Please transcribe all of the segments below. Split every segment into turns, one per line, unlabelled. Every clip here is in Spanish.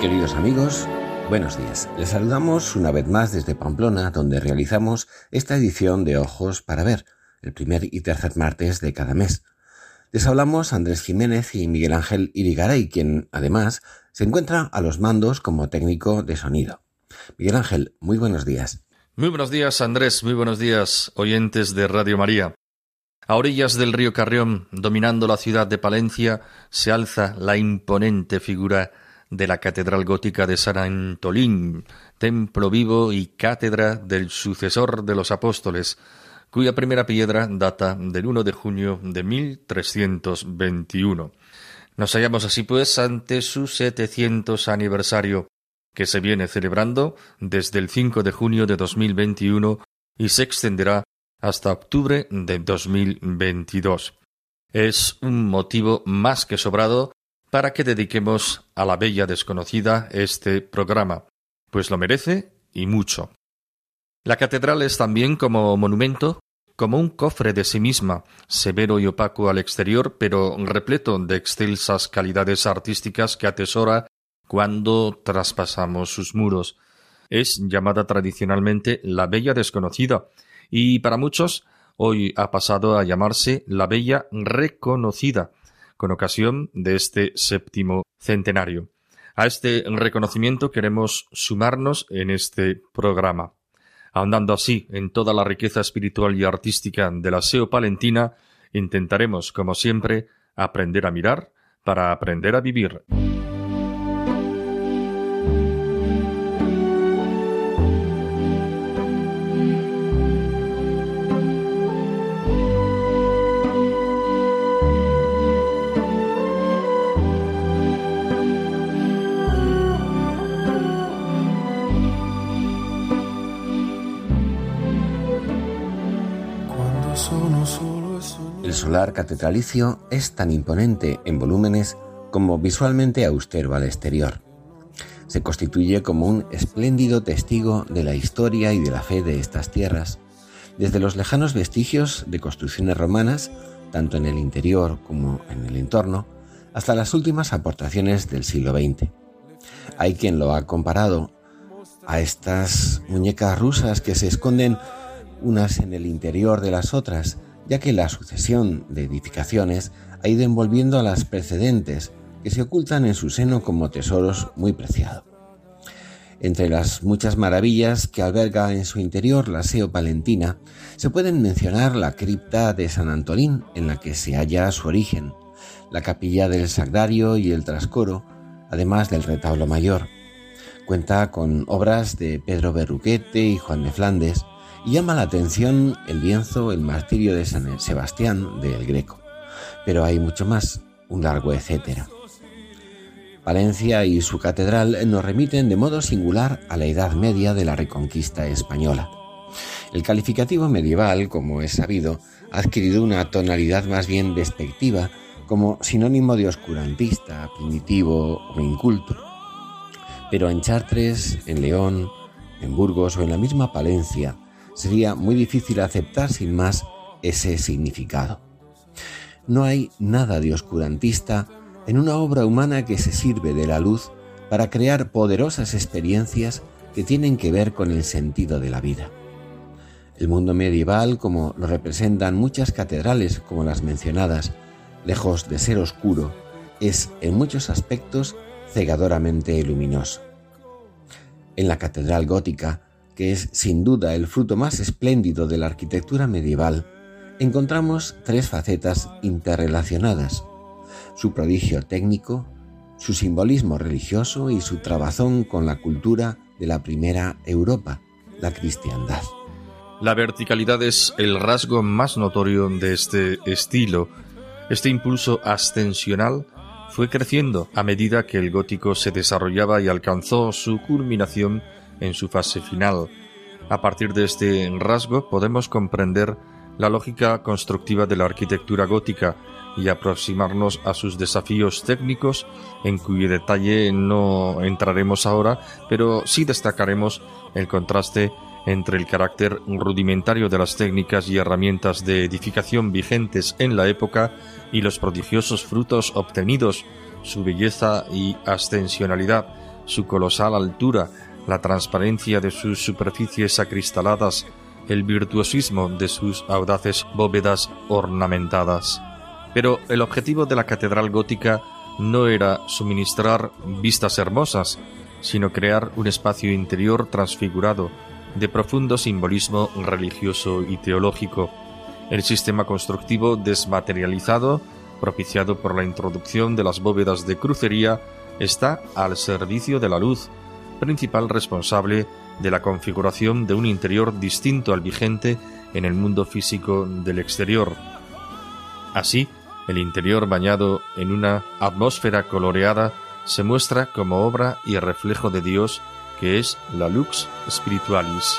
Queridos amigos, buenos días. Les saludamos una vez más desde Pamplona, donde realizamos esta edición de Ojos para Ver, el primer y tercer martes de cada mes. Les hablamos Andrés Jiménez y Miguel Ángel Irigaray, quien además se encuentra a los mandos como técnico de sonido. Miguel Ángel, muy buenos días.
Muy buenos días, Andrés. Muy buenos días, oyentes de Radio María. A orillas del río Carrión, dominando la ciudad de Palencia, se alza la imponente figura de la Catedral Gótica de San Antolín, templo vivo y cátedra del sucesor de los apóstoles, cuya primera piedra data del 1 de junio de 1321. Nos hallamos así pues ante su 700 aniversario, que se viene celebrando desde el 5 de junio de 2021 y se extenderá hasta octubre de 2022. Es un motivo más que sobrado para que dediquemos a la bella desconocida este programa, pues lo merece y mucho. La catedral es también como monumento, como un cofre de sí misma, severo y opaco al exterior, pero repleto de excelsas calidades artísticas que atesora cuando traspasamos sus muros. Es llamada tradicionalmente la Bella Desconocida, y para muchos hoy ha pasado a llamarse la Bella Reconocida, con ocasión de este séptimo centenario. A este reconocimiento queremos sumarnos en este programa. Ahondando así en toda la riqueza espiritual y artística de la SEO palentina, intentaremos, como siempre, aprender a mirar para aprender a vivir.
Solar catedralicio es tan imponente en volúmenes como visualmente austero al exterior. Se constituye como un espléndido testigo de la historia y de la fe de estas tierras, desde los lejanos vestigios de construcciones romanas, tanto en el interior como en el entorno, hasta las últimas aportaciones del siglo XX. Hay quien lo ha comparado a estas muñecas rusas que se esconden unas en el interior de las otras, ya que la sucesión de edificaciones ha ido envolviendo a las precedentes, que se ocultan en su seno como tesoros muy preciados. Entre las muchas maravillas que alberga en su interior la SEO palentina, se pueden mencionar la cripta de San Antolín, en la que se halla su origen, la capilla del Sagrario y el trascoro, además del retablo mayor. Cuenta con obras de Pedro Berruquete y Juan de Flandes, y llama la atención el lienzo El martirio de San Sebastián de El Greco. Pero hay mucho más, un largo etcétera. Valencia y su catedral nos remiten de modo singular a la Edad Media de la Reconquista española. El calificativo medieval, como es sabido, ha adquirido una tonalidad más bien despectiva como sinónimo de oscurantista, primitivo o inculto. Pero en Chartres, en León, en Burgos o en la misma Palencia, sería muy difícil aceptar sin más ese significado. No hay nada de oscurantista en una obra humana que se sirve de la luz para crear poderosas experiencias que tienen que ver con el sentido de la vida. El mundo medieval, como lo representan muchas catedrales como las mencionadas, lejos de ser oscuro, es en muchos aspectos cegadoramente luminoso. En la catedral gótica, que es sin duda el fruto más espléndido de la arquitectura medieval, encontramos tres facetas interrelacionadas, su prodigio técnico, su simbolismo religioso y su trabazón con la cultura de la primera Europa, la cristiandad.
La verticalidad es el rasgo más notorio de este estilo. Este impulso ascensional fue creciendo a medida que el gótico se desarrollaba y alcanzó su culminación en su fase final. A partir de este rasgo podemos comprender la lógica constructiva de la arquitectura gótica y aproximarnos a sus desafíos técnicos, en cuyo detalle no entraremos ahora, pero sí destacaremos el contraste entre el carácter rudimentario de las técnicas y herramientas de edificación vigentes en la época y los prodigiosos frutos obtenidos, su belleza y ascensionalidad, su colosal altura, la transparencia de sus superficies acristaladas, el virtuosismo de sus audaces bóvedas ornamentadas. Pero el objetivo de la catedral gótica no era suministrar vistas hermosas, sino crear un espacio interior transfigurado, de profundo simbolismo religioso y teológico. El sistema constructivo desmaterializado, propiciado por la introducción de las bóvedas de crucería, está al servicio de la luz, principal responsable de la configuración de un interior distinto al vigente en el mundo físico del exterior. Así, el interior bañado en una atmósfera coloreada se muestra como obra y reflejo de Dios que es la lux spiritualis.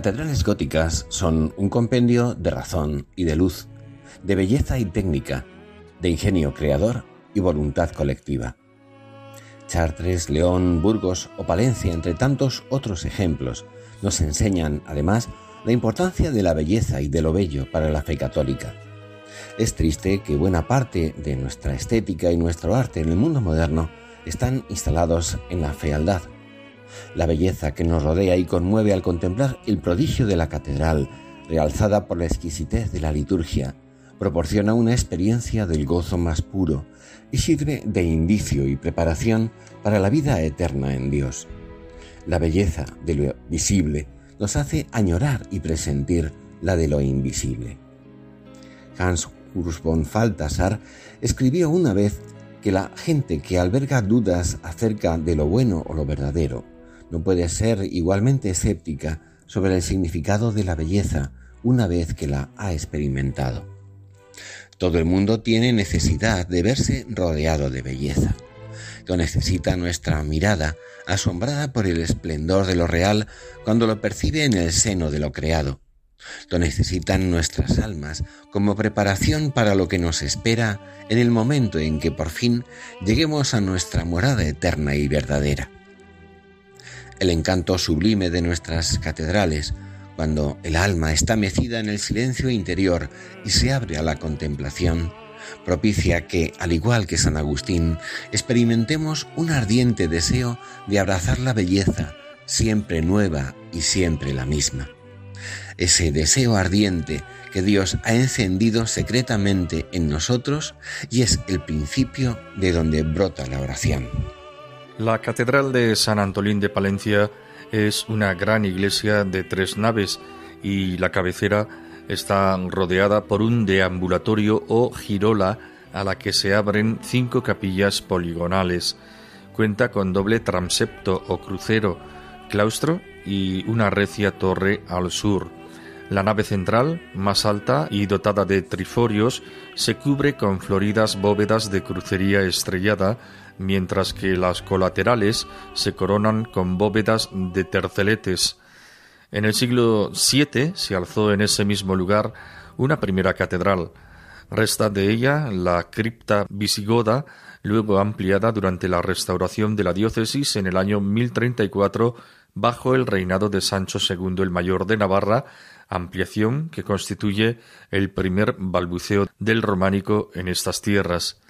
Catedrales góticas son un compendio de razón y de luz, de belleza y técnica, de ingenio creador y voluntad colectiva. Chartres, León, Burgos o Palencia, entre tantos otros ejemplos, nos enseñan, además, la importancia de la belleza y de lo bello para la fe católica. Es triste que buena parte de nuestra estética y nuestro arte en el mundo moderno están instalados en la fealdad, la belleza que nos rodea y conmueve al contemplar el prodigio de la catedral, realzada por la exquisitez de la liturgia, proporciona una experiencia del gozo más puro y sirve de indicio y preparación para la vida eterna en Dios. La belleza de lo visible nos hace añorar y presentir la de lo invisible. Hans Urs von Faltasar escribió una vez que la gente que alberga dudas acerca de lo bueno o lo verdadero no puede ser igualmente escéptica sobre el significado de la belleza una vez que la ha experimentado. Todo el mundo tiene necesidad de verse rodeado de belleza. Lo necesita nuestra mirada, asombrada por el esplendor de lo real cuando lo percibe en el seno de lo creado. Lo necesitan nuestras almas como preparación para lo que nos espera en el momento en que por fin lleguemos a nuestra morada eterna y verdadera el encanto sublime de nuestras catedrales, cuando el alma está mecida en el silencio interior y se abre a la contemplación, propicia que, al igual que San Agustín, experimentemos un ardiente deseo de abrazar la belleza, siempre nueva y siempre la misma. Ese deseo ardiente que Dios ha encendido secretamente en nosotros y es el principio de donde brota la oración.
La Catedral de San Antolín de Palencia es una gran iglesia de tres naves y la cabecera está rodeada por un deambulatorio o girola a la que se abren cinco capillas poligonales. Cuenta con doble transepto o crucero, claustro y una recia torre al sur. La nave central, más alta y dotada de triforios, se cubre con floridas bóvedas de crucería estrellada, mientras que las colaterales se coronan con bóvedas de terceletes. En el siglo VII se alzó en ese mismo lugar una primera catedral. Resta de ella la cripta visigoda, luego ampliada durante la restauración de la diócesis en el año 1034 bajo el reinado de Sancho II el Mayor de Navarra, ampliación que constituye el primer balbuceo del románico en estas tierras.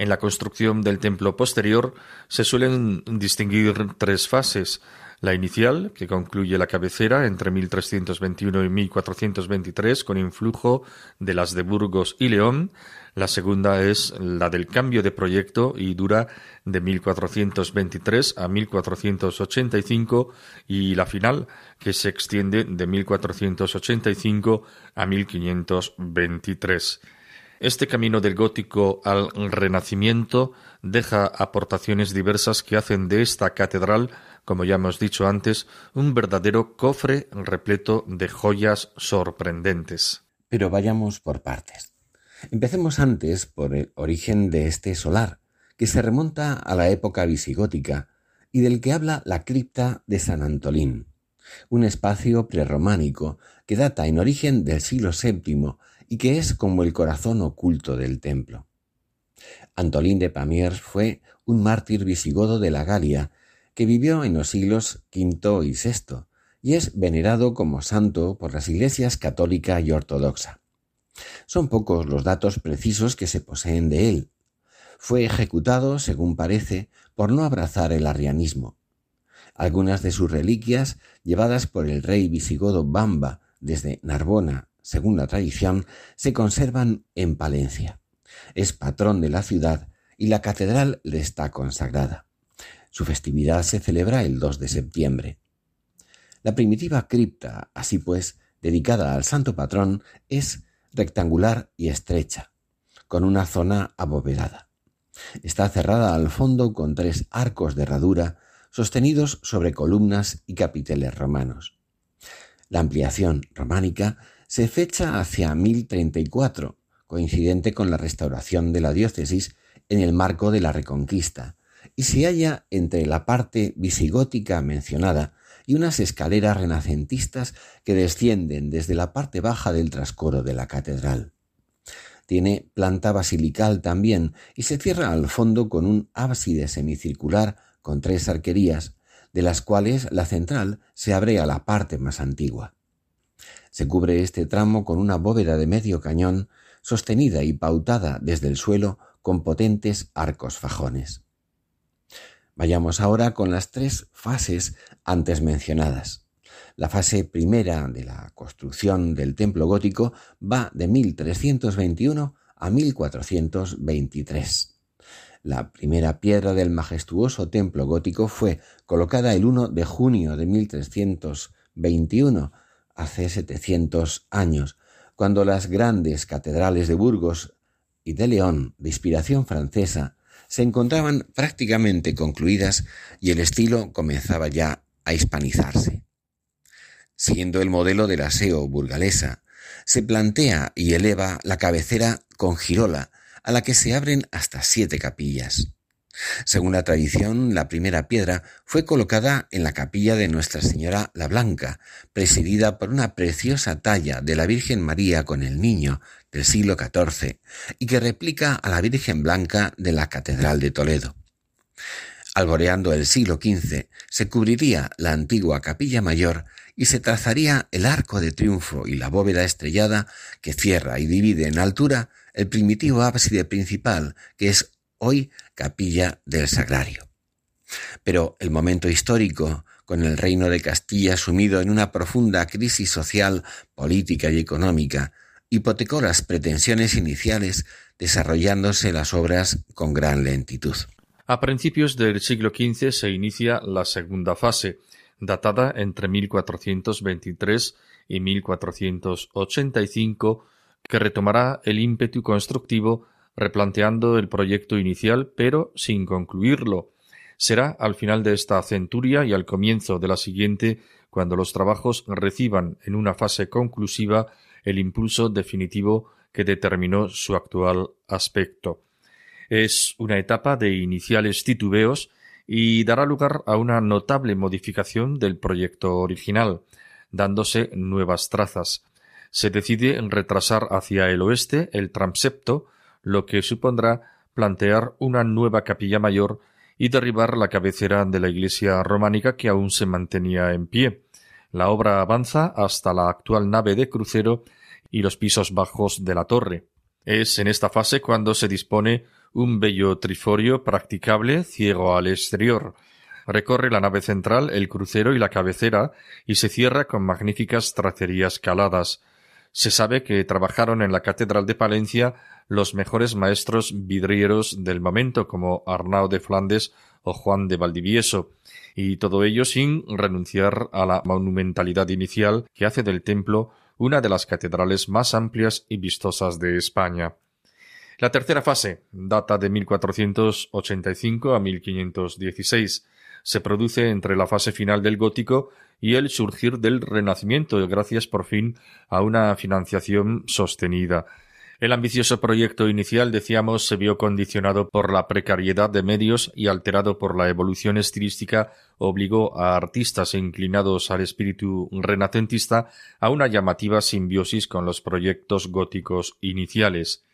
En la construcción del templo posterior se suelen distinguir tres fases. La inicial, que concluye la cabecera entre 1321 y 1423 con influjo de las de Burgos y León, la segunda es la del cambio de proyecto y dura de 1423 a 1485 y la final que se extiende de 1485 a 1523. Este camino del gótico al renacimiento deja aportaciones diversas que hacen de esta catedral, como ya hemos dicho antes, un verdadero cofre repleto de joyas sorprendentes.
Pero vayamos por partes. Empecemos antes por el origen de este solar, que se remonta a la época visigótica y del que habla la cripta de San Antolín, un espacio prerrománico que data en origen del siglo VII y que es como el corazón oculto del templo. Antolín de Pamiers fue un mártir visigodo de la Galia que vivió en los siglos V y VI y es venerado como santo por las iglesias católica y ortodoxa. Son pocos los datos precisos que se poseen de él. Fue ejecutado, según parece, por no abrazar el arrianismo. Algunas de sus reliquias, llevadas por el rey visigodo Bamba desde Narbona, según la tradición, se conservan en Palencia. Es patrón de la ciudad y la catedral le está consagrada. Su festividad se celebra el 2 de septiembre. La primitiva cripta, así pues, dedicada al santo patrón, es rectangular y estrecha, con una zona abovedada. Está cerrada al fondo con tres arcos de herradura sostenidos sobre columnas y capiteles romanos. La ampliación románica se fecha hacia 1034, coincidente con la restauración de la diócesis en el marco de la Reconquista, y se halla entre la parte visigótica mencionada y unas escaleras renacentistas que descienden desde la parte baja del trascoro de la catedral. Tiene planta basilical también y se cierra al fondo con un ábside semicircular con tres arquerías, de las cuales la central se abre a la parte más antigua. Se cubre este tramo con una bóveda de medio cañón sostenida y pautada desde el suelo con potentes arcos fajones. Vayamos ahora con las tres fases antes mencionadas. La fase primera de la construcción del templo gótico va de 1321 a 1423. La primera piedra del majestuoso templo gótico fue colocada el 1 de junio de 1321, hace 700 años, cuando las grandes catedrales de Burgos y de León, de inspiración francesa, se encontraban prácticamente concluidas y el estilo comenzaba ya a hispanizarse. Siguiendo el modelo del aseo burgalesa, se plantea y eleva la cabecera con girola, a la que se abren hasta siete capillas. Según la tradición, la primera piedra fue colocada en la capilla de Nuestra Señora la Blanca, presidida por una preciosa talla de la Virgen María con el Niño del siglo XIV y que replica a la Virgen Blanca de la Catedral de Toledo. Alboreando el siglo XV, se cubriría la antigua capilla mayor y se trazaría el arco de triunfo y la bóveda estrellada que cierra y divide en altura el primitivo ábside principal, que es hoy capilla del Sagrario. Pero el momento histórico, con el reino de Castilla sumido en una profunda crisis social, política y económica, hipotecó las pretensiones iniciales, desarrollándose las obras con gran lentitud.
A principios del siglo XV se inicia la segunda fase, datada entre 1423 y 1485, que retomará el ímpetu constructivo replanteando el proyecto inicial, pero sin concluirlo. Será al final de esta centuria y al comienzo de la siguiente cuando los trabajos reciban en una fase conclusiva el impulso definitivo que determinó su actual aspecto. Es una etapa de iniciales titubeos y dará lugar a una notable modificación del proyecto original, dándose nuevas trazas. Se decide retrasar hacia el oeste el transepto, lo que supondrá plantear una nueva capilla mayor y derribar la cabecera de la iglesia románica que aún se mantenía en pie. La obra avanza hasta la actual nave de crucero y los pisos bajos de la torre. Es en esta fase cuando se dispone un bello triforio practicable ciego al exterior. Recorre la nave central, el crucero y la cabecera y se cierra con magníficas tracerías caladas. Se sabe que trabajaron en la Catedral de Palencia los mejores maestros vidrieros del momento como Arnau de Flandes o Juan de Valdivieso, y todo ello sin renunciar a la monumentalidad inicial que hace del templo una de las catedrales más amplias y vistosas de España. La tercera fase data de 1485 a 1516. Se produce entre la fase final del gótico y el surgir del Renacimiento, gracias por fin a una financiación sostenida. El ambicioso proyecto inicial, decíamos, se vio condicionado por la precariedad de medios y alterado por la evolución estilística, obligó a artistas inclinados al espíritu renacentista a una llamativa simbiosis con los proyectos góticos iniciales.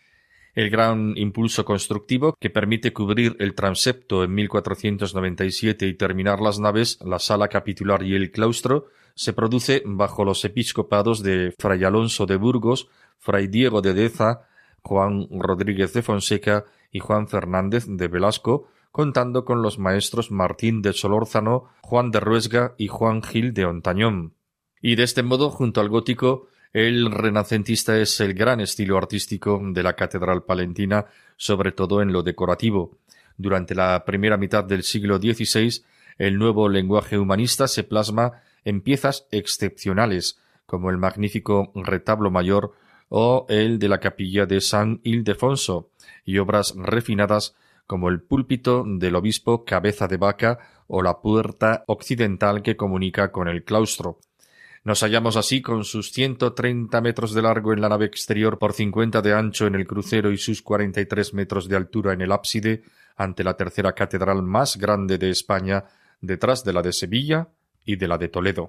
El gran impulso constructivo que permite cubrir el transepto en 1497 y terminar las naves, la sala capitular y el claustro se produce bajo los episcopados de Fray Alonso de Burgos, Fray Diego de Deza, Juan Rodríguez de Fonseca y Juan Fernández de Velasco, contando con los maestros Martín de Solórzano, Juan de Ruesga y Juan Gil de Ontañón. Y de este modo, junto al gótico, el renacentista es el gran estilo artístico de la catedral palentina, sobre todo en lo decorativo. Durante la primera mitad del siglo XVI, el nuevo lenguaje humanista se plasma en piezas excepcionales, como el magnífico retablo mayor o el de la capilla de San Ildefonso, y obras refinadas como el púlpito del obispo Cabeza de Vaca o la puerta occidental que comunica con el claustro. Nos hallamos así con sus ciento treinta metros de largo en la nave exterior por cincuenta de ancho en el crucero y sus cuarenta y tres metros de altura en el ábside ante la tercera catedral más grande de España detrás de la de Sevilla y de la de Toledo.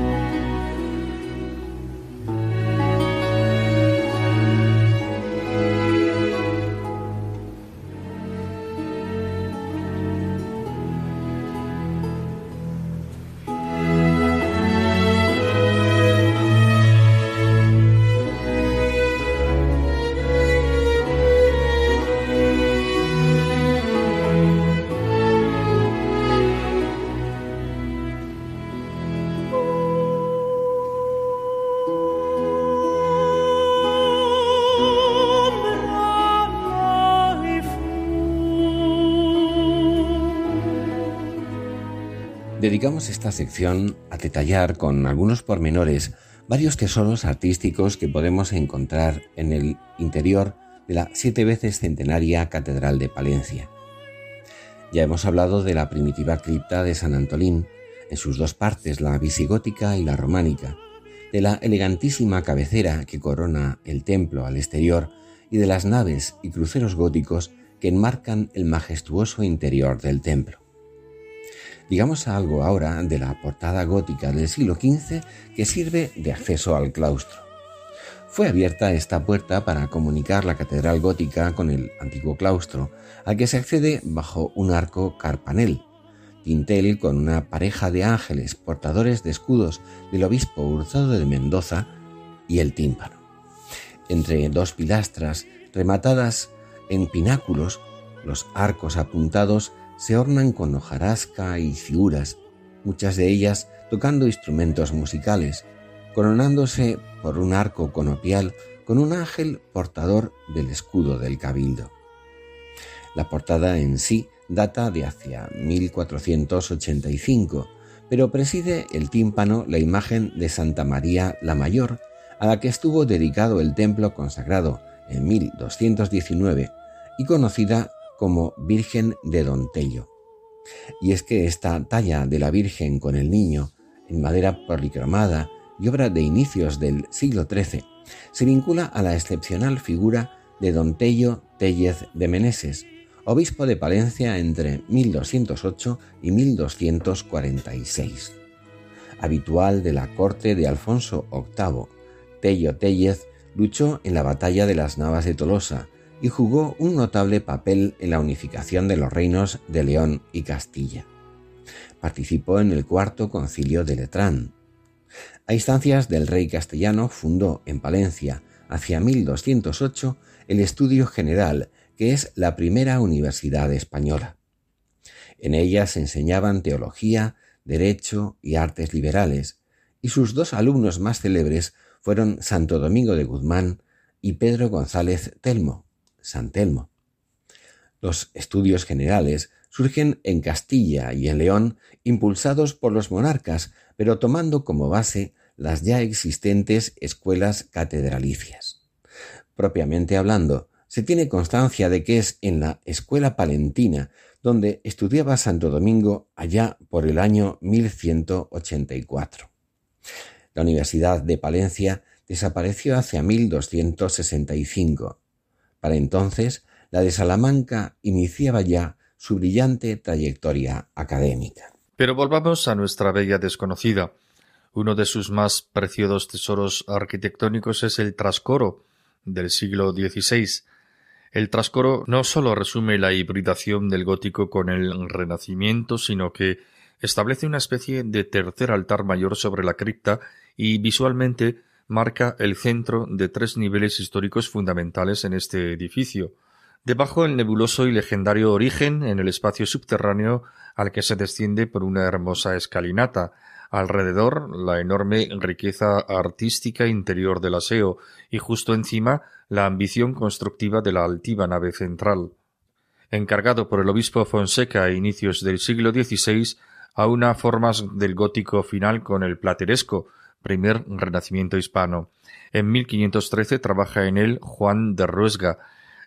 Dedicamos esta sección a detallar con algunos pormenores varios tesoros artísticos que podemos encontrar en el interior de la siete veces centenaria Catedral de Palencia. Ya hemos hablado de la primitiva cripta de San Antolín, en sus dos partes, la visigótica y la románica, de la elegantísima cabecera que corona el templo al exterior y de las naves y cruceros góticos que enmarcan el majestuoso interior del templo. Digamos algo ahora de la portada gótica del siglo XV que sirve de acceso al claustro. Fue abierta esta puerta para comunicar la catedral gótica con el antiguo claustro, al que se accede bajo un arco carpanel, dintel con una pareja de ángeles portadores de escudos del obispo Urzado de Mendoza y el tímpano. Entre dos pilastras rematadas en pináculos, los arcos apuntados se ornan con hojarasca y figuras, muchas de ellas tocando instrumentos musicales, coronándose por un arco conopial con un ángel portador del escudo del cabildo. La portada en sí data de hacia 1485, pero preside el tímpano la imagen de Santa María la Mayor, a la que estuvo dedicado el templo consagrado en 1219 y conocida como Virgen de Don Tello. Y es que esta talla de la Virgen con el niño, en madera policromada y obra de inicios del siglo XIII, se vincula a la excepcional figura de Don Tello Tellez de Meneses, obispo de Palencia entre 1208 y 1246. Habitual de la corte de Alfonso VIII, Tello Tellez luchó en la batalla de las Navas de Tolosa y jugó un notable papel en la unificación de los reinos de León y Castilla. Participó en el cuarto concilio de Letrán. A instancias del rey castellano fundó en Palencia, hacia 1208, el Estudio General, que es la primera universidad española. En ella se enseñaban teología, derecho y artes liberales, y sus dos alumnos más célebres fueron Santo Domingo de Guzmán y Pedro González Telmo, San Telmo. Los estudios generales surgen en Castilla y en León impulsados por los monarcas, pero tomando como base las ya existentes escuelas catedralicias. Propiamente hablando, se tiene constancia de que es en la escuela palentina donde estudiaba Santo Domingo allá por el año 1184. La Universidad de Palencia desapareció hacia 1265. Para entonces, la de Salamanca iniciaba ya su brillante trayectoria académica.
Pero volvamos a nuestra bella desconocida. Uno de sus más preciados tesoros arquitectónicos es el trascoro del siglo XVI. El trascoro no sólo resume la hibridación del gótico con el renacimiento, sino que establece una especie de tercer altar mayor sobre la cripta y visualmente marca el centro de tres niveles históricos fundamentales en este edificio. Debajo el nebuloso y legendario origen en el espacio subterráneo al que se desciende por una hermosa escalinata, alrededor la enorme riqueza artística interior del aseo y justo encima la ambición constructiva de la altiva nave central. Encargado por el obispo Fonseca a inicios del siglo XVI, aúna formas del gótico final con el plateresco, primer renacimiento hispano. En 1513 trabaja en él Juan de Ruesga.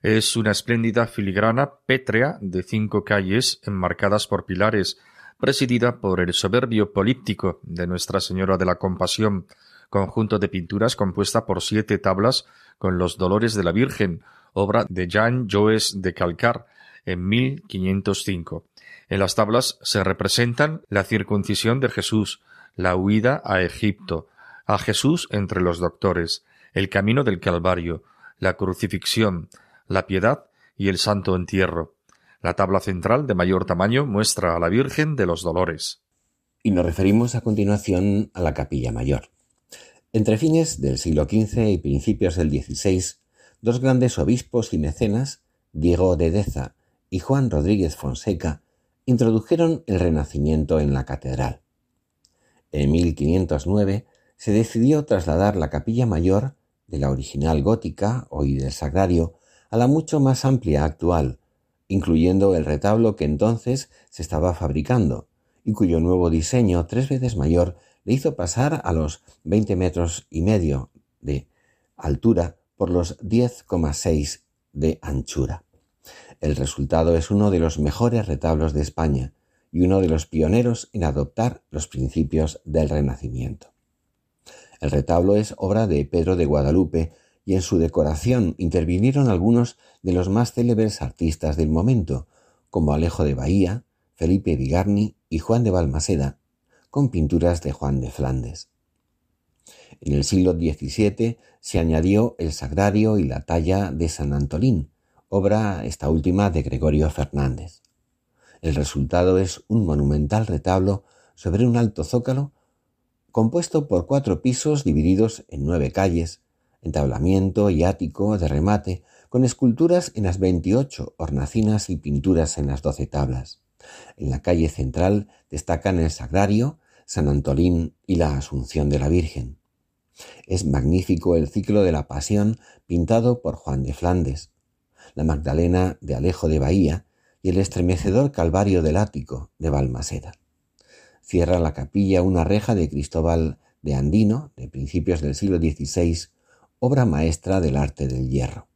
Es una espléndida filigrana pétrea de cinco calles enmarcadas por pilares, presidida por el soberbio políptico de Nuestra Señora de la Compasión, conjunto de pinturas compuesta por siete tablas con los dolores de la Virgen, obra de Jean Joes de Calcar, en 1505. En las tablas se representan la circuncisión de Jesús, la huida a Egipto, a Jesús entre los doctores, el camino del Calvario, la crucifixión, la piedad y el santo entierro. La tabla central de mayor tamaño muestra a la Virgen de los Dolores.
Y nos referimos a continuación a la capilla mayor. Entre fines del siglo XV y principios del XVI, dos grandes obispos y mecenas, Diego de Deza y Juan Rodríguez Fonseca, introdujeron el Renacimiento en la catedral. En 1509 se decidió trasladar la capilla mayor de la original gótica, hoy del sagrario, a la mucho más amplia actual, incluyendo el retablo que entonces se estaba fabricando, y cuyo nuevo diseño, tres veces mayor, le hizo pasar a los 20 metros y medio de altura por los 10,6 de anchura. El resultado es uno de los mejores retablos de España y uno de los pioneros en adoptar los principios del Renacimiento. El retablo es obra de Pedro de Guadalupe y en su decoración intervinieron algunos de los más célebres artistas del momento, como Alejo de Bahía, Felipe Vigarni y Juan de Balmaseda, con pinturas de Juan de Flandes. En el siglo XVII se añadió el sagrario y la talla de San Antolín, obra esta última de Gregorio Fernández. El resultado es un monumental retablo sobre un alto zócalo compuesto por cuatro pisos divididos en nueve calles, entablamiento y ático de remate, con esculturas en las veintiocho hornacinas y pinturas en las doce tablas. En la calle central destacan el Sagrario, San Antolín y la Asunción de la Virgen. Es magnífico el ciclo de la Pasión pintado por Juan de Flandes, la Magdalena de Alejo de Bahía y el estremecedor Calvario del Ático de Balmaseda. Cierra la capilla una reja de Cristóbal de Andino, de principios del siglo XVI, obra maestra del arte del hierro.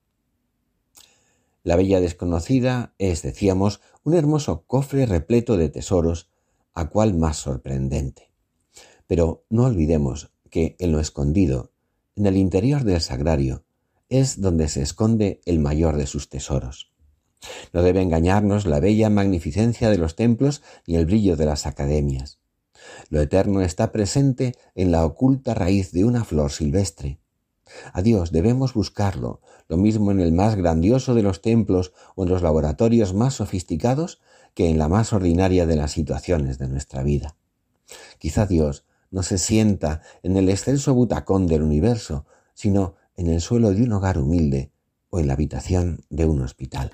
La Bella Desconocida es, decíamos, un hermoso cofre repleto de tesoros, a cual más sorprendente. Pero no olvidemos que en lo escondido, en el interior del sagrario, es donde se esconde el mayor de sus tesoros. No debe engañarnos la bella magnificencia de los templos ni el brillo de las academias. Lo eterno está presente en la oculta raíz de una flor silvestre. A Dios debemos buscarlo, lo mismo en el más grandioso de los templos o en los laboratorios más sofisticados que en la más ordinaria de las situaciones de nuestra vida. Quizá Dios no se sienta en el excelso butacón del universo, sino en el suelo de un hogar humilde o en la habitación de un hospital.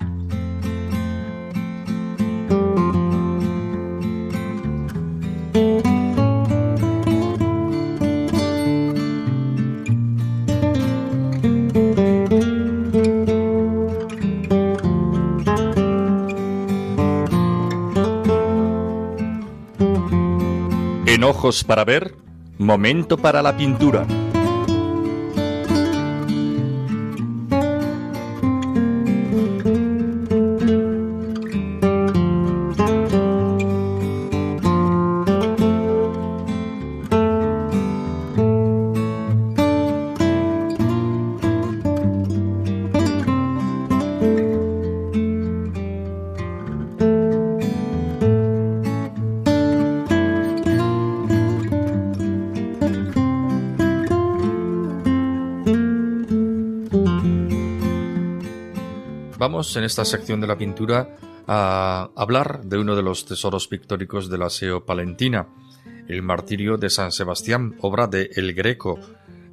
En ojos para ver, momento para la pintura.
En esta sección de la pintura a hablar de uno de los tesoros pictóricos de la SEO palentina, el Martirio de San Sebastián, obra de El Greco.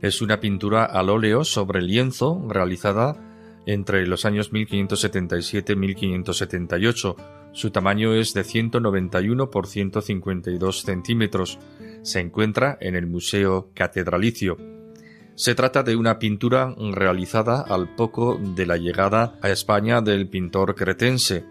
Es una pintura al óleo sobre lienzo realizada entre los años 1577-1578. Su tamaño es de 191 por 152 centímetros. Se encuentra en el Museo Catedralicio. Se trata de una pintura realizada al poco de la llegada a España del pintor cretense.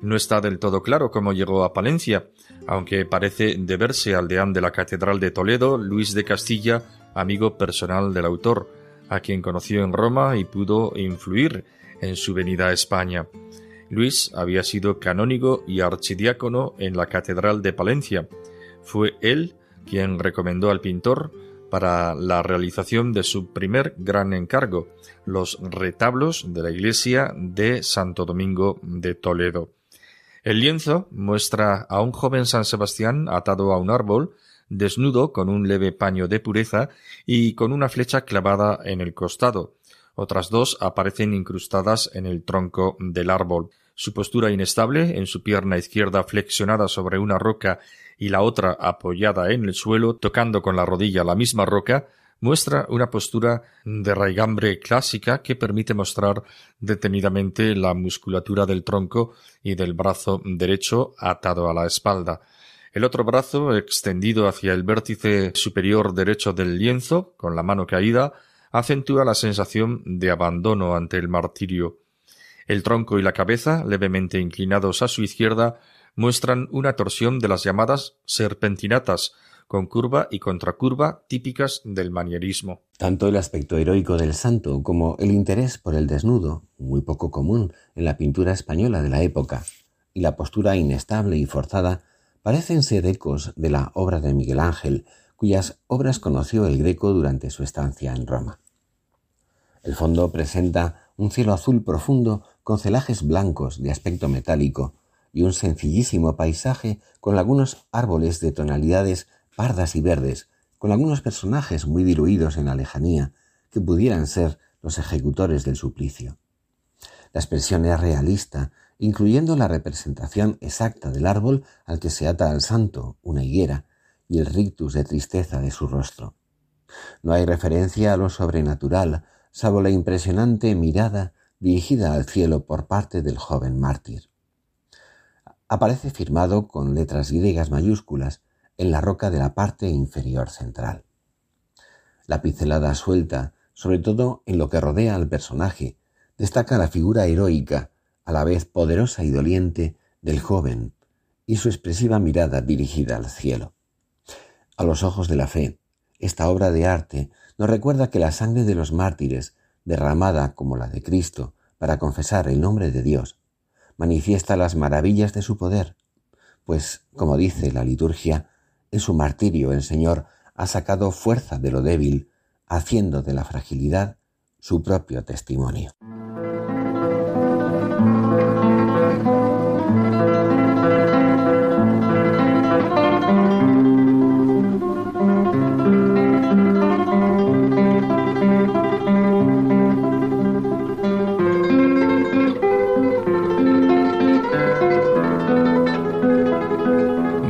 No está del todo claro cómo llegó a Palencia, aunque parece deberse al deán de la Catedral de Toledo, Luis de Castilla, amigo personal del autor, a quien conoció en Roma y pudo influir en su venida a España. Luis había sido canónigo y archidiácono en la Catedral de Palencia. Fue él quien recomendó al pintor para la realización de su primer gran encargo, los retablos de la iglesia de Santo Domingo de Toledo. El lienzo muestra a un joven San Sebastián atado a un árbol, desnudo con un leve paño de pureza y con una flecha clavada en el costado. Otras dos aparecen incrustadas en el tronco del árbol. Su postura inestable, en su pierna izquierda flexionada sobre una roca y la otra apoyada en el suelo, tocando con la rodilla la misma roca, muestra una postura de raigambre clásica que permite mostrar detenidamente la musculatura del tronco y del brazo derecho atado a la espalda. El otro brazo, extendido hacia el vértice superior derecho del lienzo, con la mano caída, acentúa la sensación de abandono ante el martirio. El tronco y la cabeza, levemente inclinados a su izquierda, muestran una torsión de las llamadas serpentinatas, con curva y contracurva típicas del manierismo.
Tanto el aspecto heroico del santo como el interés por el desnudo, muy poco común en la pintura española de la época, y la postura inestable y forzada parecen ser ecos de la obra de Miguel Ángel, cuyas obras conoció el Greco durante su estancia en Roma. El fondo presenta un cielo azul profundo con celajes blancos de aspecto metálico, y un sencillísimo paisaje con algunos árboles de tonalidades pardas y verdes, con algunos personajes muy diluidos en la lejanía, que pudieran ser los ejecutores del suplicio. La expresión es realista, incluyendo la representación exacta del árbol al que se ata al santo, una higuera, y el rictus de tristeza de su rostro. No hay referencia a lo sobrenatural, salvo la impresionante mirada dirigida al cielo por parte del joven mártir aparece firmado con letras griegas mayúsculas en la roca de la parte inferior central. La pincelada suelta, sobre todo en lo que rodea al personaje, destaca la figura heroica, a la vez poderosa y doliente, del joven y su expresiva mirada dirigida al cielo. A los ojos de la fe, Esta obra de arte nos recuerda que la sangre de los mártires, derramada como la de Cristo para confesar el nombre de Dios, manifiesta las maravillas de su poder, pues, como dice la liturgia, en su martirio el Señor ha sacado fuerza de lo débil, haciendo de la fragilidad su propio testimonio.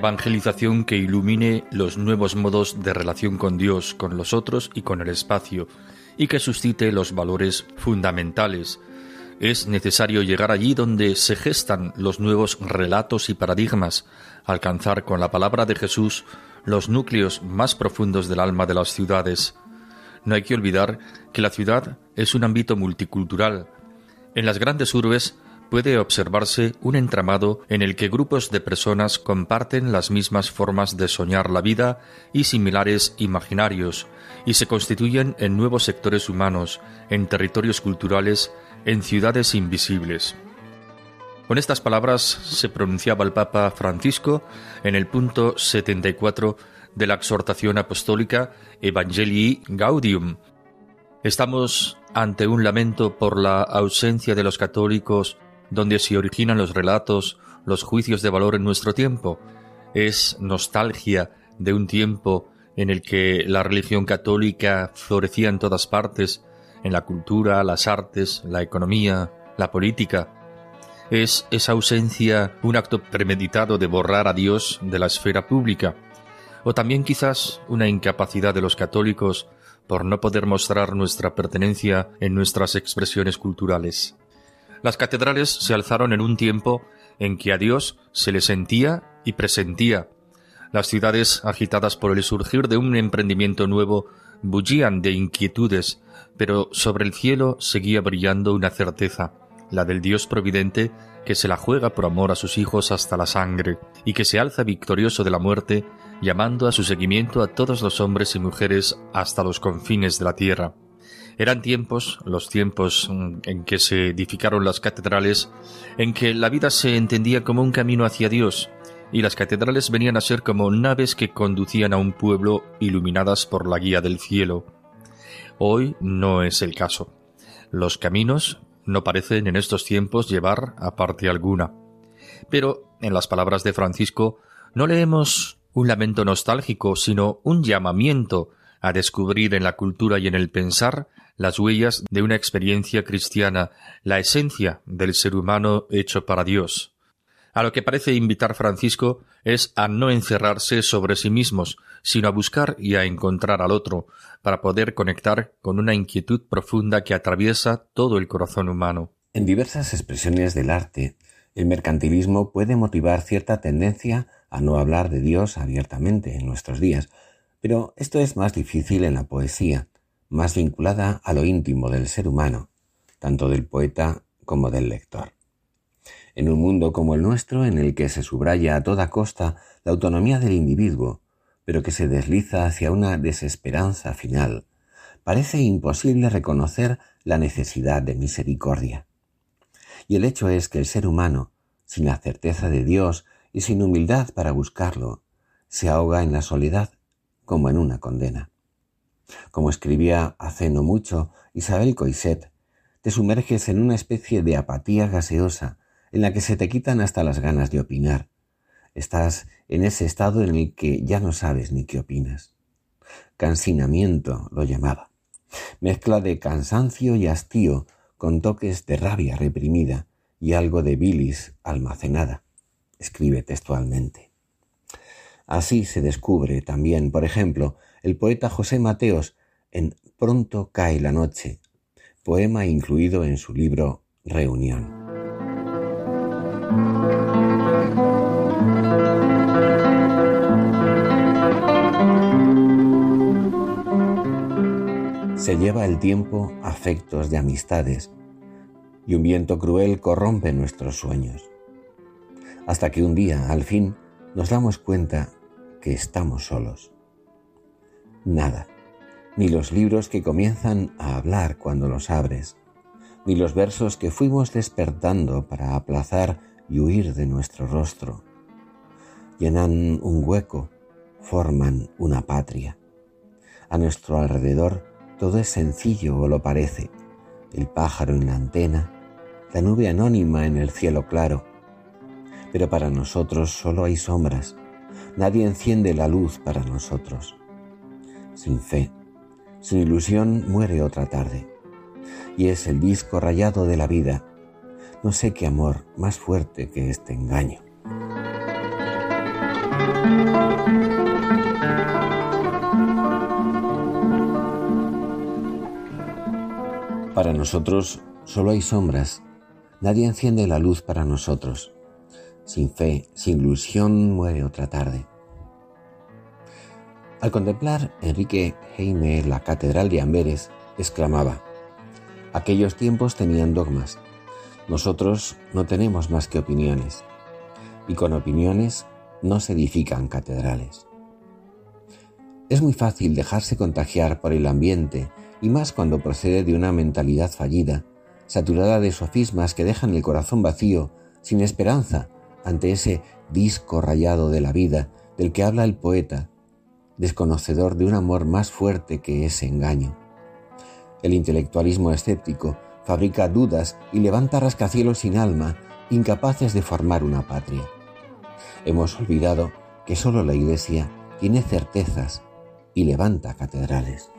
Evangelización que ilumine los nuevos modos de relación con Dios, con los otros y con el espacio, y que suscite los valores fundamentales. Es necesario llegar allí donde se gestan los nuevos relatos y paradigmas, alcanzar con la palabra de Jesús los núcleos más profundos del alma de las ciudades. No hay que olvidar que la ciudad es un ámbito multicultural. En las grandes urbes puede observarse un entramado en el que grupos de personas comparten las mismas formas de soñar la vida y similares imaginarios, y se constituyen en nuevos sectores humanos, en territorios culturales, en ciudades invisibles. Con estas palabras se pronunciaba el Papa Francisco en el punto 74 de la exhortación apostólica Evangelii Gaudium. Estamos ante un lamento por la ausencia de los católicos donde se originan los relatos, los juicios de valor en nuestro tiempo. Es nostalgia de un tiempo en el que la religión católica florecía en todas partes, en la cultura, las artes, la economía, la política. ¿Es esa ausencia un acto premeditado de borrar a Dios de la esfera pública? ¿O también quizás una incapacidad de los católicos por no poder mostrar nuestra pertenencia en nuestras expresiones culturales? Las catedrales se alzaron en un tiempo en que a Dios se le sentía y presentía. Las ciudades, agitadas por el surgir de un emprendimiento nuevo, bullían de inquietudes, pero sobre el cielo seguía brillando una certeza, la del Dios providente que se la juega por amor a sus hijos hasta la sangre, y que se alza victorioso de la muerte, llamando a su seguimiento a todos los hombres y mujeres hasta los confines de la tierra. Eran tiempos, los tiempos mm, en que se edificaron las catedrales, en que la vida se entendía como un camino hacia Dios, y las catedrales venían a ser como naves que conducían a un pueblo iluminadas por la guía del cielo. Hoy no es el caso. Los caminos no parecen en estos tiempos llevar a parte alguna. Pero en las palabras de Francisco no leemos un lamento nostálgico, sino un llamamiento a descubrir en la cultura y en el pensar las huellas de una experiencia cristiana, la esencia del ser humano hecho para Dios. A lo que parece invitar Francisco es a no encerrarse sobre sí mismos, sino a buscar y a encontrar al otro, para poder conectar con una inquietud profunda que atraviesa todo el corazón humano.
En diversas expresiones del arte, el mercantilismo puede motivar cierta tendencia a no hablar de Dios abiertamente en nuestros días, pero esto es más difícil en la poesía, más vinculada a lo íntimo del ser humano, tanto del poeta como del lector. En un mundo como el nuestro, en el que se subraya a toda costa la autonomía del individuo, pero que se desliza hacia una desesperanza final, parece imposible reconocer la necesidad de misericordia. Y el hecho es que el ser humano, sin la certeza de Dios y sin humildad para buscarlo, se ahoga en la soledad como en una condena. Como escribía hace no mucho Isabel Coiset, te sumerges en una especie de apatía gaseosa en la que se te quitan hasta las ganas de opinar. Estás en ese estado en el que ya no sabes ni qué opinas. Cansinamiento lo llamaba. Mezcla de cansancio y hastío con toques de rabia reprimida y algo de bilis almacenada. Escribe textualmente. Así se descubre también, por ejemplo, el poeta José Mateos en Pronto cae la noche, poema incluido en su libro Reunión. Se lleva el tiempo afectos de amistades y un viento cruel corrompe nuestros sueños. Hasta que un día, al fin, nos damos cuenta que estamos solos. Nada, ni los libros que comienzan a hablar cuando los abres, ni los versos que fuimos despertando para aplazar y huir de nuestro rostro, llenan un hueco, forman una patria. A nuestro alrededor todo es sencillo o lo parece. El pájaro en la antena, la nube anónima en el cielo claro. Pero para nosotros solo hay sombras. Nadie enciende la luz para nosotros. Sin fe, sin ilusión muere otra tarde. Y es el disco rayado de la vida. No sé qué amor más fuerte que este engaño. Para nosotros solo hay sombras. Nadie enciende la luz para nosotros. Sin fe, sin ilusión, muere otra tarde. Al contemplar Enrique Heine la catedral de Amberes, exclamaba, aquellos tiempos tenían dogmas, nosotros no tenemos más que opiniones, y con opiniones no se edifican catedrales. Es muy fácil dejarse contagiar por el ambiente y más cuando procede de una mentalidad fallida, saturada de sofismas que dejan el corazón vacío, sin esperanza, ante ese disco rayado de la vida del que habla el poeta, desconocedor de un amor más fuerte que ese engaño. El intelectualismo escéptico fabrica dudas y levanta rascacielos sin alma, incapaces de formar una patria. Hemos olvidado que solo la Iglesia tiene certezas y levanta catedrales.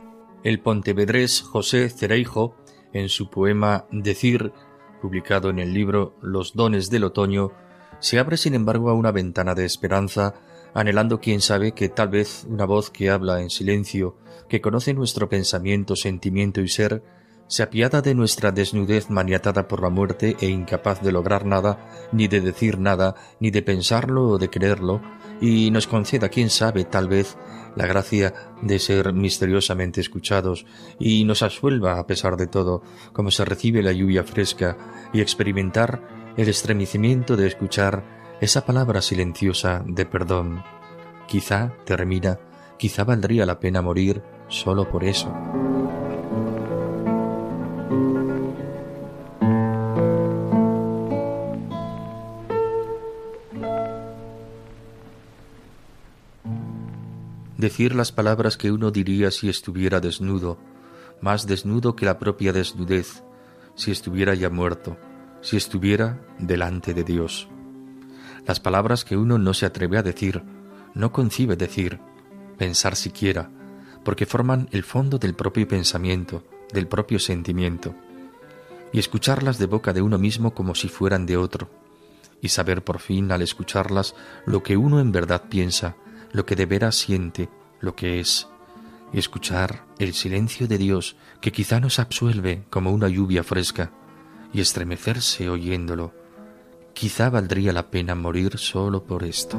El pontevedrés José Cereijo, en su poema Decir, publicado en el libro Los dones del otoño, se abre sin embargo a una ventana de esperanza, anhelando quién sabe que tal vez una voz que habla en silencio, que conoce nuestro pensamiento, sentimiento y ser, se apiada de nuestra desnudez maniatada por la muerte e incapaz de lograr nada, ni de decir nada, ni de pensarlo o de creerlo, y nos conceda, quién sabe, tal vez, la gracia de ser misteriosamente escuchados y nos asuelva a pesar de todo, como se recibe la lluvia fresca, y experimentar el estremecimiento de escuchar esa palabra silenciosa de perdón. Quizá, termina, quizá valdría la pena morir solo por eso. decir las palabras que uno diría si estuviera desnudo, más desnudo que la propia desnudez, si estuviera ya muerto, si estuviera delante de Dios. Las palabras que uno no se atreve a decir, no concibe decir, pensar siquiera, porque forman el fondo del propio pensamiento, del propio sentimiento, y escucharlas de boca de uno mismo como si fueran de otro, y saber por fin al escucharlas lo que uno en verdad piensa, lo que de veras siente, lo que es, y escuchar el silencio de Dios que quizá nos absuelve como una lluvia fresca, y estremecerse oyéndolo. Quizá valdría la pena morir solo por esto.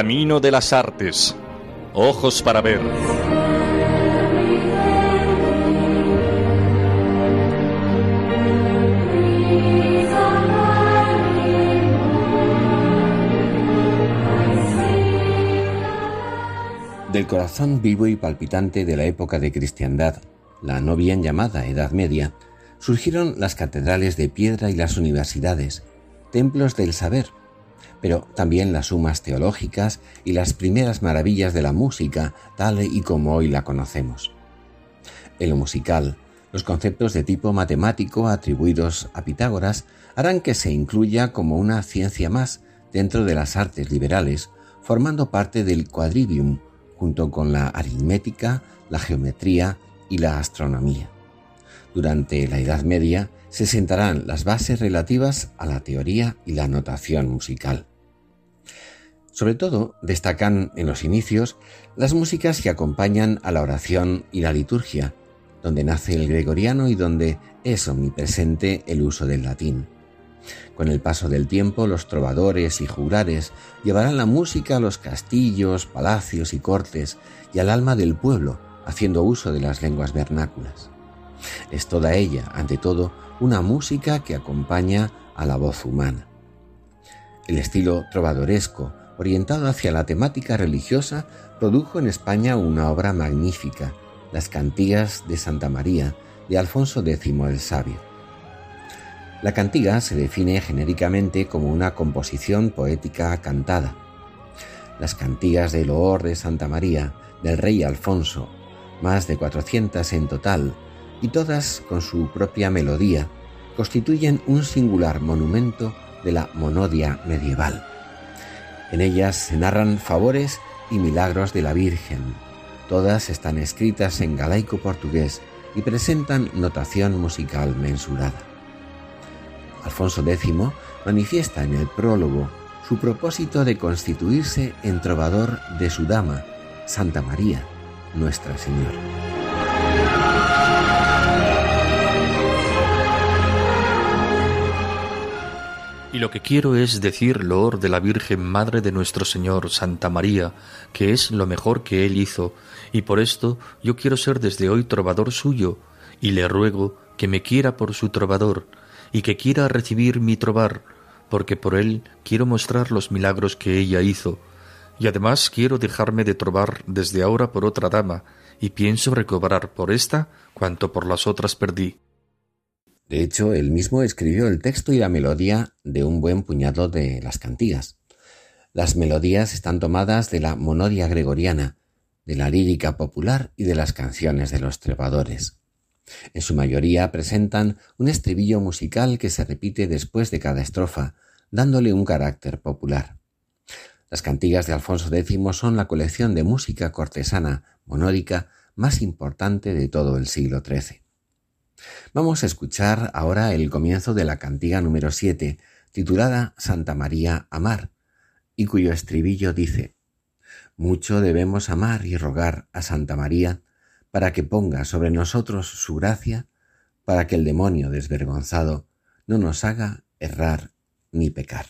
Camino de las artes. Ojos para ver.
Del corazón vivo y palpitante de la época de cristiandad, la no bien llamada Edad Media, surgieron las catedrales de piedra y las universidades, templos del saber, pero también las sumas teológicas y las primeras maravillas de la música tal y como hoy la conocemos. En lo musical, los conceptos de tipo matemático atribuidos a Pitágoras harán que se incluya como una ciencia más dentro de las artes liberales, formando parte del quadrivium junto con la aritmética, la geometría y la astronomía. Durante la Edad Media se sentarán las bases relativas a la teoría y la notación musical. Sobre todo destacan en los inicios las músicas que acompañan a la oración y la liturgia, donde nace el gregoriano y donde es omnipresente el uso del latín. Con el paso del tiempo, los trovadores y juglares llevarán la música a los castillos, palacios y cortes y al alma del pueblo, haciendo uso de las lenguas vernáculas. Es toda ella, ante todo, una música que acompaña a la voz humana. El estilo trovadoresco, orientado hacia la temática religiosa, produjo en España una obra magnífica, las Cantigas de Santa María, de Alfonso X el Sabio. La cantiga se define genéricamente como una composición poética cantada. Las cantigas de loor de Santa María del rey Alfonso, más de 400 en total, y todas con su propia melodía, constituyen un singular monumento de la monodia medieval. En ellas se narran favores y milagros de la Virgen. Todas están escritas en galaico portugués y presentan notación musical mensurada. Alfonso X manifiesta en el prólogo su propósito de constituirse en trovador de su dama, Santa María, Nuestra Señora.
Y lo que quiero es decir loor de la Virgen Madre de nuestro Señor, Santa María, que es lo mejor que Él hizo, y por esto yo quiero ser desde hoy trovador suyo, y le ruego que me quiera por su trovador, y que quiera recibir mi trobar, porque por él quiero mostrar los milagros que ella hizo, y además quiero dejarme de trobar desde ahora por otra dama, y pienso recobrar por esta cuanto por las otras perdí.
De hecho, él mismo escribió el texto y la melodía de un buen puñado de las cantigas. Las melodías están tomadas de la monodia gregoriana, de la lírica popular y de las canciones de los trebadores. En su mayoría presentan un estribillo musical que se repite después de cada estrofa, dándole un carácter popular. Las cantigas de Alfonso X son la colección de música cortesana monódica más importante de todo el siglo XIII. Vamos a escuchar ahora el comienzo de la cantiga número 7, titulada Santa María Amar, y cuyo estribillo dice Mucho debemos amar y rogar a Santa María para que ponga sobre nosotros su gracia, para que el demonio desvergonzado no nos haga errar ni pecar.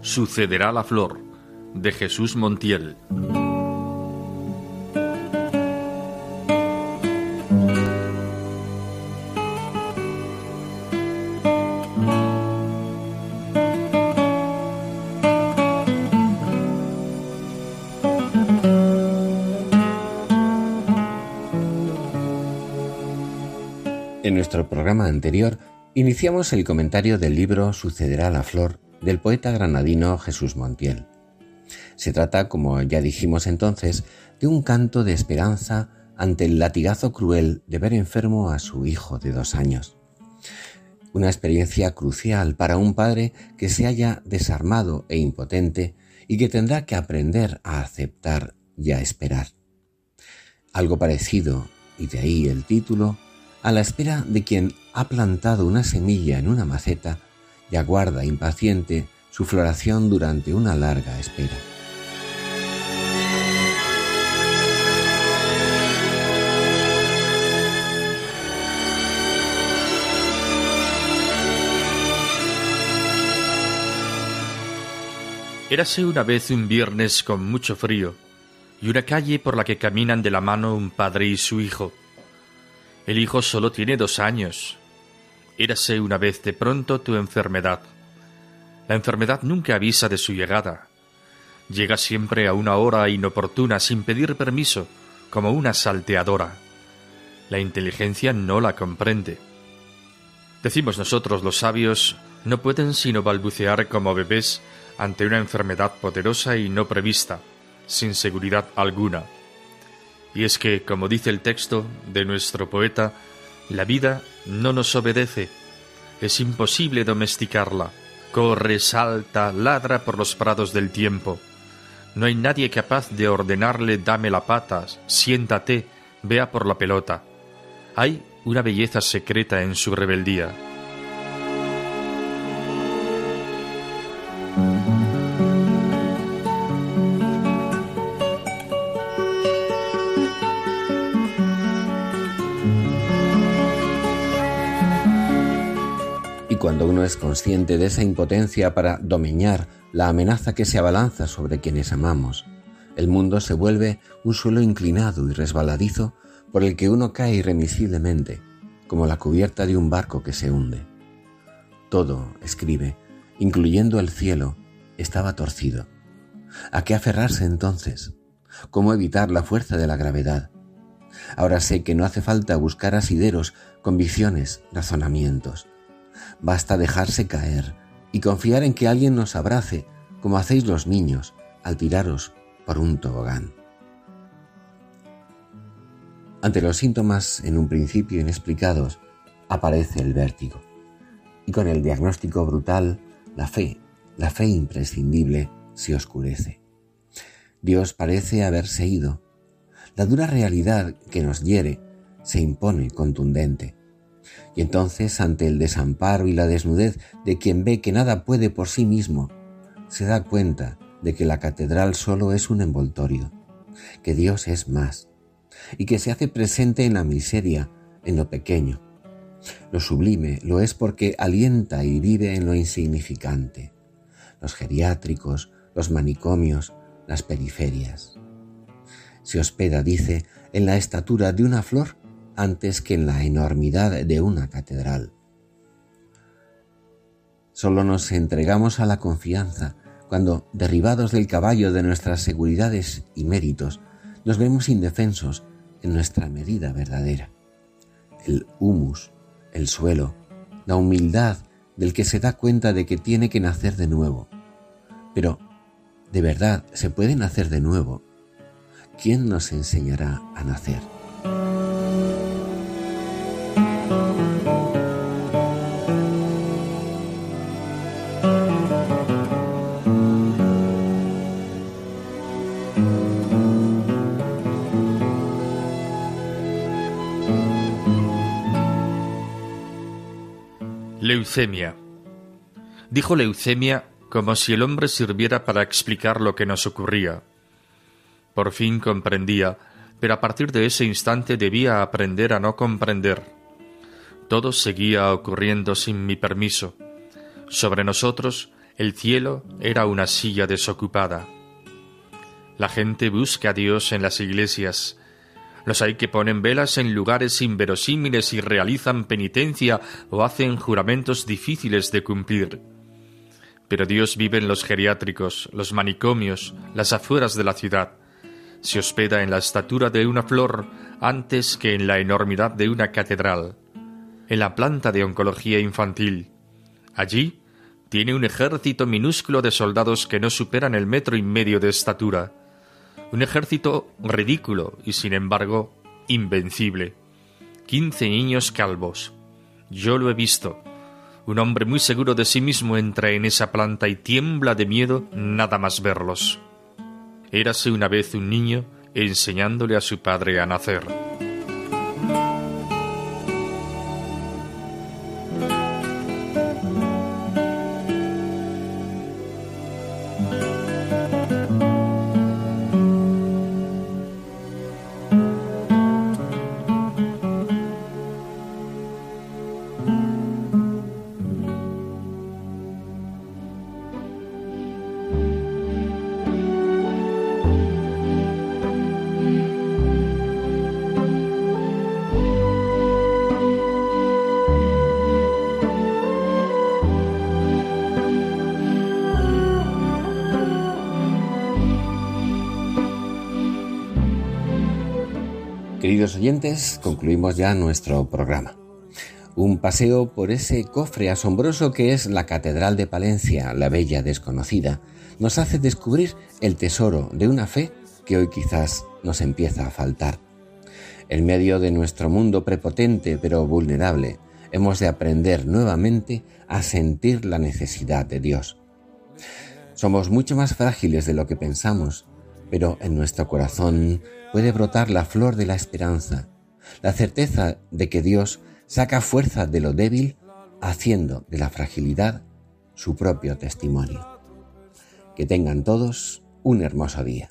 Sucederá la flor de Jesús Montiel.
En nuestro programa anterior iniciamos el comentario del libro Sucederá la flor del poeta granadino Jesús Montiel. Se trata, como ya dijimos entonces, de un canto de esperanza ante el latigazo cruel de ver enfermo a su hijo de dos años. Una experiencia crucial para un padre que se haya desarmado e impotente y que tendrá que aprender a aceptar y a esperar. Algo parecido, y de ahí el título, a la espera de quien ha plantado una semilla en una maceta y aguarda impaciente su floración durante una larga espera.
Érase una vez un viernes con mucho frío y una calle por la que caminan de la mano un padre y su hijo. El hijo solo tiene dos años. Érase una vez de pronto tu enfermedad. La enfermedad nunca avisa de su llegada. Llega siempre a una hora inoportuna sin pedir permiso, como una salteadora. La inteligencia no la comprende. Decimos nosotros los sabios, no pueden sino balbucear como bebés ante una enfermedad poderosa y no prevista, sin seguridad alguna. Y es que, como dice el texto de nuestro poeta, la vida no nos obedece, es imposible domesticarla, corre, salta, ladra por los prados del tiempo. No hay nadie capaz de ordenarle dame la patas, siéntate, vea por la pelota. Hay una belleza secreta en su rebeldía.
Consciente de esa impotencia para domeñar la amenaza que se abalanza sobre quienes amamos, el mundo se vuelve un suelo inclinado y resbaladizo por el que uno cae irremisiblemente, como la cubierta de un barco que se hunde. Todo, escribe, incluyendo el cielo, estaba torcido. ¿A qué aferrarse entonces? ¿Cómo evitar la fuerza de la gravedad? Ahora sé que no hace falta buscar asideros, convicciones, razonamientos. Basta dejarse caer y confiar en que alguien nos abrace, como hacéis los niños al tiraros por un tobogán. Ante los síntomas en un principio inexplicados, aparece el vértigo. Y con el diagnóstico brutal, la fe, la fe imprescindible, se oscurece. Dios parece haberse ido. La dura realidad que nos hiere se impone contundente. Y entonces, ante el desamparo y la desnudez de quien ve que nada puede por sí mismo, se da cuenta de que la catedral solo es un envoltorio, que Dios es más, y que se hace presente en la miseria, en lo pequeño. Lo sublime lo es porque alienta y vive en lo insignificante, los geriátricos, los manicomios, las periferias. Se hospeda, dice, en la estatura de una flor antes que en la enormidad de una catedral. Solo nos entregamos a la confianza cuando, derribados del caballo de nuestras seguridades y méritos, nos vemos indefensos en nuestra medida verdadera. El humus, el suelo, la humildad del que se da cuenta de que tiene que nacer de nuevo. Pero, ¿de verdad se puede nacer de nuevo? ¿Quién nos enseñará a nacer?
Leucemia. Dijo leucemia como si el hombre sirviera para explicar lo que nos ocurría. Por fin comprendía, pero a partir de ese instante debía aprender a no comprender. Todo seguía ocurriendo sin mi permiso. Sobre nosotros El cielo era una silla desocupada. La gente busca a Dios en las iglesias. Los hay que ponen velas en lugares inverosímiles y realizan penitencia o hacen juramentos difíciles de cumplir. Pero Dios vive en los geriátricos, los manicomios, las afueras de la ciudad. Se hospeda en la estatura de una flor antes que en la enormidad de una catedral. En la planta de oncología infantil. Allí tiene un ejército minúsculo de soldados que no superan el metro y medio de estatura. Un ejército ridículo y sin embargo invencible. Quince niños calvos. Yo lo he visto. Un hombre muy seguro de sí mismo entra en esa planta y tiembla de miedo nada más verlos. Érase una vez un niño enseñándole a su padre a nacer.
Oyentes, concluimos ya nuestro programa. Un paseo por ese cofre asombroso que es la Catedral de Palencia, la bella desconocida, nos hace descubrir el tesoro de una fe que hoy quizás nos empieza a faltar. En medio de nuestro mundo prepotente pero vulnerable, hemos de aprender nuevamente a sentir la necesidad de Dios. Somos mucho más frágiles de lo que pensamos, pero en nuestro corazón puede brotar la flor de la esperanza, la certeza de que Dios saca fuerza de lo débil, haciendo de la fragilidad su propio testimonio. Que tengan todos un hermoso día.